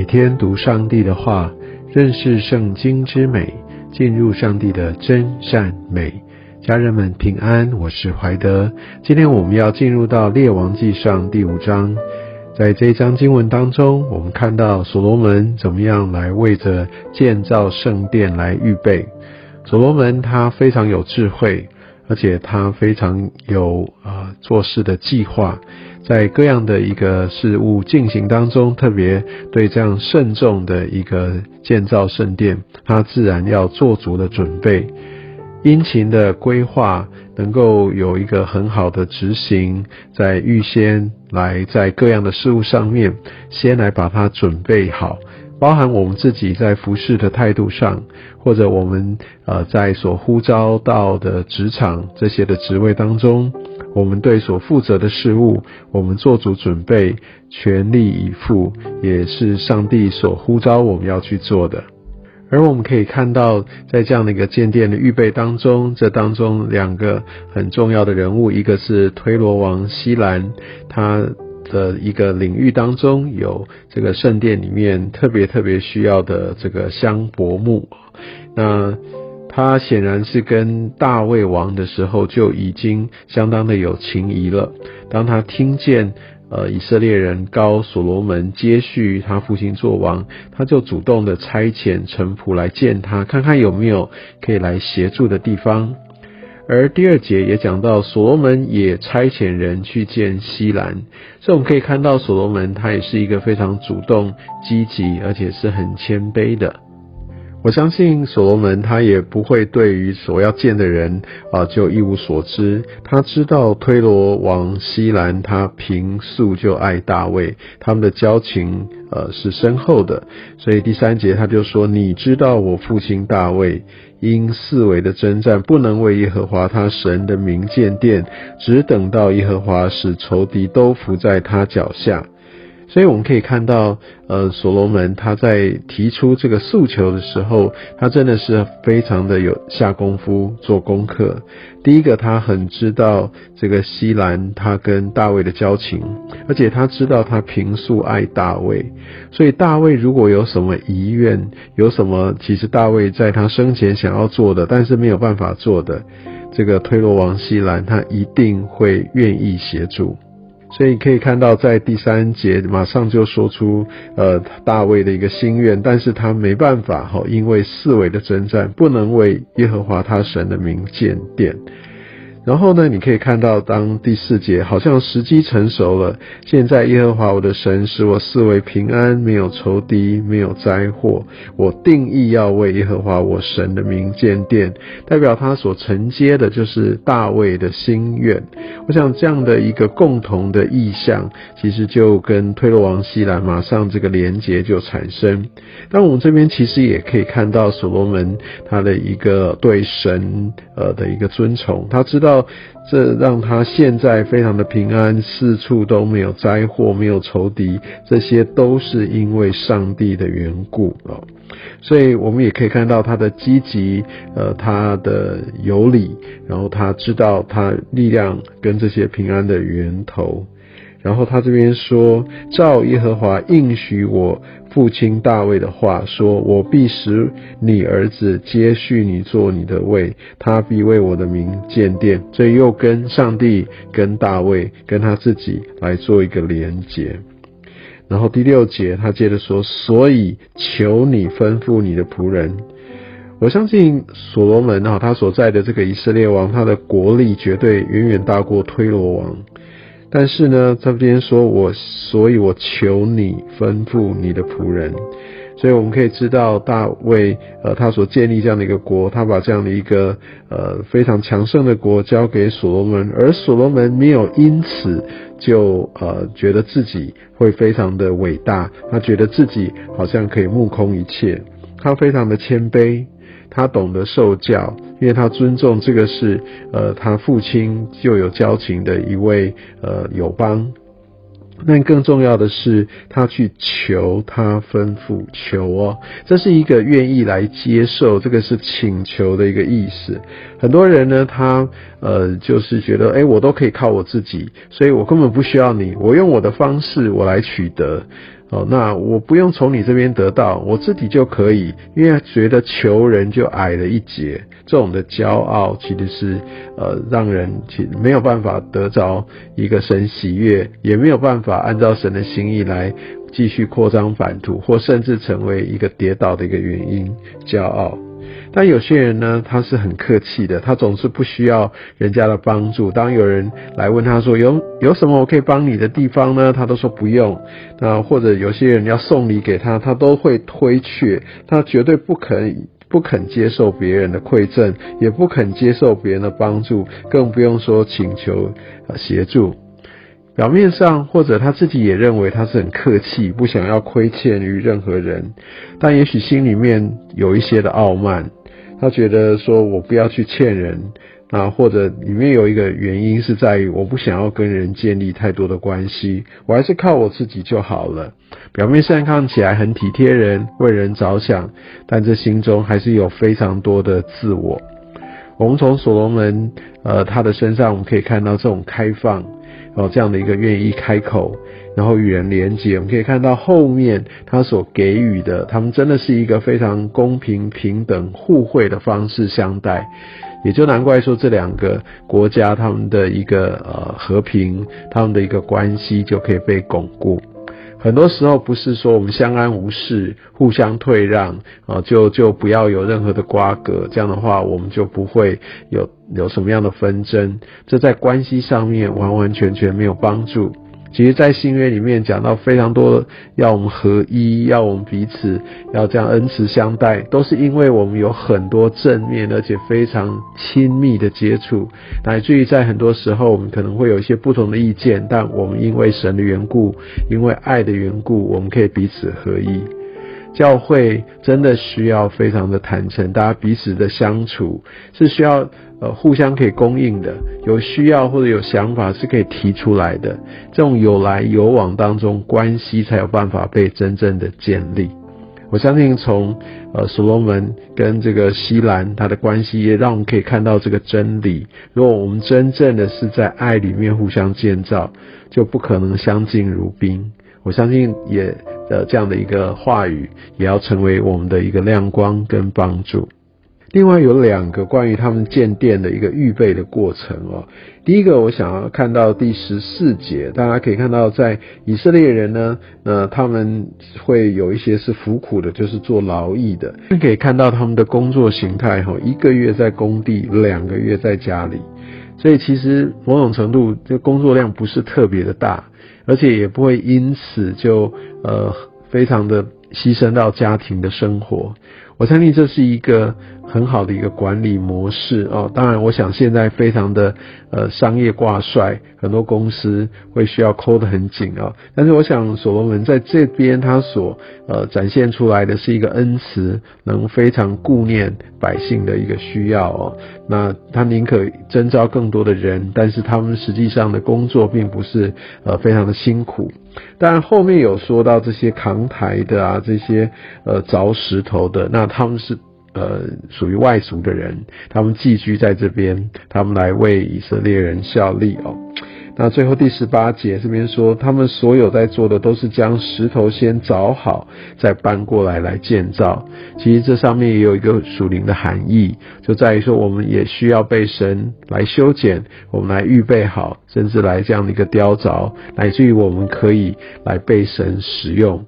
每天读上帝的话，认识圣经之美，进入上帝的真善美。家人们平安，我是怀德。今天我们要进入到列王记上第五章，在这一章经文当中，我们看到所罗门怎么样来为着建造圣殿来预备。所罗门他非常有智慧，而且他非常有啊做事的计划。在各样的一个事物进行当中，特别对这样慎重的一个建造圣殿，他自然要做足了准备，殷勤的规划，能够有一个很好的执行，在预先来在各样的事物上面，先来把它准备好，包含我们自己在服侍的态度上，或者我们呃在所呼召到的职场这些的职位当中。我们对所负责的事物，我们做足准备，全力以赴，也是上帝所呼召我们要去做的。而我们可以看到，在这样的一个建殿的预备当中，这当中两个很重要的人物，一个是推罗王西兰，他的一个领域当中有这个圣殿里面特别特别需要的这个香柏木，那。他显然是跟大卫王的时候就已经相当的有情谊了。当他听见呃以色列人高所罗门接续他父亲做王，他就主动的差遣臣仆来见他，看看有没有可以来协助的地方。而第二节也讲到所罗门也差遣人去见西兰，所以我们可以看到所罗门他也是一个非常主动、积极，而且是很谦卑的。我相信所罗门他也不会对于所要见的人啊就一无所知。他知道推罗王西兰他平素就爱大卫，他们的交情呃是深厚的。所以第三节他就说：“你知道我父亲大卫因四围的征战不能为耶和华他神的名建殿，只等到耶和华使仇敌都伏在他脚下。”所以我们可以看到，呃，所罗门他在提出这个诉求的时候，他真的是非常的有下功夫做功课。第一个，他很知道这个西兰他跟大卫的交情，而且他知道他平素爱大卫，所以大卫如果有什么遗愿，有什么其实大卫在他生前想要做的，但是没有办法做的，这个推罗王西兰他一定会愿意协助。所以可以看到，在第三节马上就说出，呃，大卫的一个心愿，但是他没办法哈，因为四维的征战，不能为耶和华他神的名建殿。然后呢，你可以看到，当第四节好像时机成熟了。现在耶和华我的神使我四围平安，没有仇敌，没有灾祸。我定义要为耶和华我神的名建殿，代表他所承接的就是大卫的心愿。我想这样的一个共同的意向，其实就跟推罗王西兰马上这个连结就产生。但我们这边其实也可以看到所罗门他的一个对神呃的一个尊崇，他知道。这让他现在非常的平安，四处都没有灾祸，没有仇敌，这些都是因为上帝的缘故哦。所以我们也可以看到他的积极，呃，他的有理，然后他知道他力量跟这些平安的源头。然后他这边说：“照耶和华应许我父亲大卫的话，说我必使你儿子接续你做你的位，他必为我的名建殿。”这又跟上帝、跟大卫、跟他自己来做一个连结。然后第六节他接着说：“所以求你吩咐你的仆人。”我相信所罗门哈，他所在的这个以色列王，他的国力绝对远远大过推罗王。但是呢，这边说我，所以我求你吩咐你的仆人。所以我们可以知道，大卫呃，他所建立这样的一个国，他把这样的一个呃非常强盛的国交给所罗门，而所罗门没有因此就呃觉得自己会非常的伟大，他觉得自己好像可以目空一切，他非常的谦卑。他懂得受教，因为他尊重这个是呃他父亲就有交情的一位呃友邦。但更重要的是，他去求他吩咐求哦，这是一个愿意来接受，这个是请求的一个意思。很多人呢，他呃就是觉得，哎，我都可以靠我自己，所以我根本不需要你，我用我的方式我来取得。哦，那我不用从你这边得到，我自己就可以，因为觉得求人就矮了一截，这种的骄傲其实是呃让人其没有办法得着一个神喜悦，也没有办法按照神的心意来继续扩张版图，或甚至成为一个跌倒的一个原因，骄傲。但有些人呢，他是很客气的，他总是不需要人家的帮助。当有人来问他说有有什么我可以帮你的地方呢？他都说不用。那或者有些人要送礼给他，他都会推却，他绝对不肯不肯接受别人的馈赠，也不肯接受别人的帮助，更不用说请求协助。表面上或者他自己也认为他是很客气，不想要亏欠于任何人，但也许心里面有一些的傲慢。他觉得说我不要去欠人啊，或者里面有一个原因是在于我不想要跟人建立太多的关系，我还是靠我自己就好了。表面上看起来很体贴人，为人着想，但这心中还是有非常多的自我。我们从所罗门呃他的身上，我们可以看到这种开放哦这样的一个愿意开口。然后与人连接，我们可以看到后面他所给予的，他们真的是一个非常公平、平等、互惠的方式相待，也就难怪说这两个国家他们的一个呃和平，他们的一个关系就可以被巩固。很多时候不是说我们相安无事、互相退让啊，就就不要有任何的瓜葛，这样的话我们就不会有有什么样的纷争，这在关系上面完完全全没有帮助。其实，在新约里面讲到非常多，要我们合一，要我们彼此要这样恩慈相待，都是因为我们有很多正面而且非常亲密的接触，乃至于在很多时候我们可能会有一些不同的意见，但我们因为神的缘故，因为爱的缘故，我们可以彼此合一。教会真的需要非常的坦诚，大家彼此的相处是需要呃互相可以供应的，有需要或者有想法是可以提出来的，这种有来有往当中关系才有办法被真正的建立。我相信从呃所罗门跟这个西兰他的关系，也让我们可以看到这个真理。如果我们真正的是在爱里面互相建造，就不可能相敬如宾。我相信也。的这样的一个话语，也要成为我们的一个亮光跟帮助。另外有两个关于他们建殿的一个预备的过程哦。第一个，我想要看到第十四节，大家可以看到，在以色列人呢，那他们会有一些是服苦的，就是做劳役的。可以看到他们的工作形态哈，一个月在工地，两个月在家里，所以其实某种程度，这工作量不是特别的大。而且也不会因此就呃非常的牺牲到家庭的生活，我相信这是一个。很好的一个管理模式哦，当然，我想现在非常的呃商业挂帅，很多公司会需要抠得很紧啊。但是我想所罗门在这边他所呃展现出来的是一个恩慈，能非常顾念百姓的一个需要哦。那他宁可征召更多的人，但是他们实际上的工作并不是呃非常的辛苦。当然后面有说到这些扛台的啊，这些呃凿石头的，那他们是。呃，属于外族的人，他们寄居在这边，他们来为以色列人效力哦。那最后第十八节这边说，他们所有在做的都是将石头先凿好，再搬过来来建造。其实这上面也有一个属灵的含义，就在于说，我们也需要被神来修剪，我们来预备好，甚至来这样的一个雕凿，乃至于我们可以来被神使用。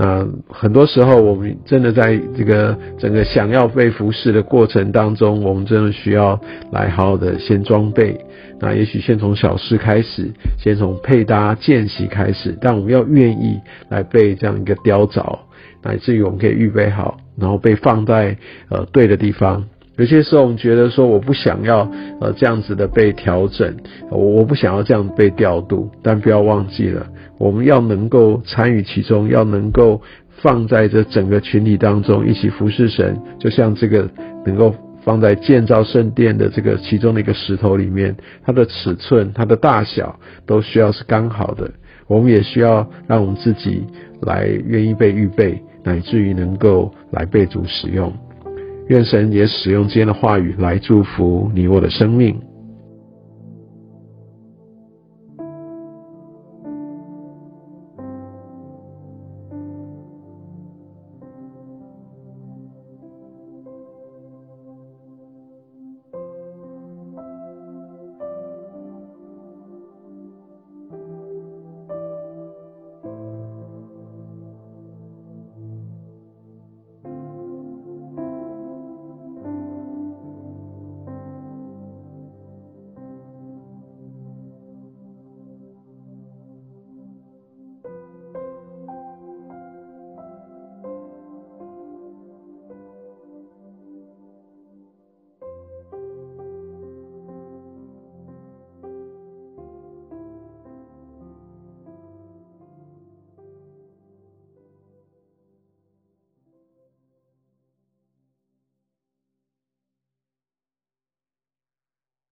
那很多时候，我们真的在这个整个想要被服侍的过程当中，我们真的需要来好好的先装备。那也许先从小事开始，先从配搭见习开始，但我们要愿意来被这样一个雕凿，乃至于我们可以预备好，然后被放在呃对的地方。有些时候我们觉得说我不想要呃这样子的被调整，我我不想要这样被调度，但不要忘记了。我们要能够参与其中，要能够放在这整个群体当中一起服侍神，就像这个能够放在建造圣殿的这个其中的一个石头里面，它的尺寸、它的大小都需要是刚好的。我们也需要让我们自己来愿意被预备，乃至于能够来被主使用。愿神也使用今天的话语来祝福你我的生命。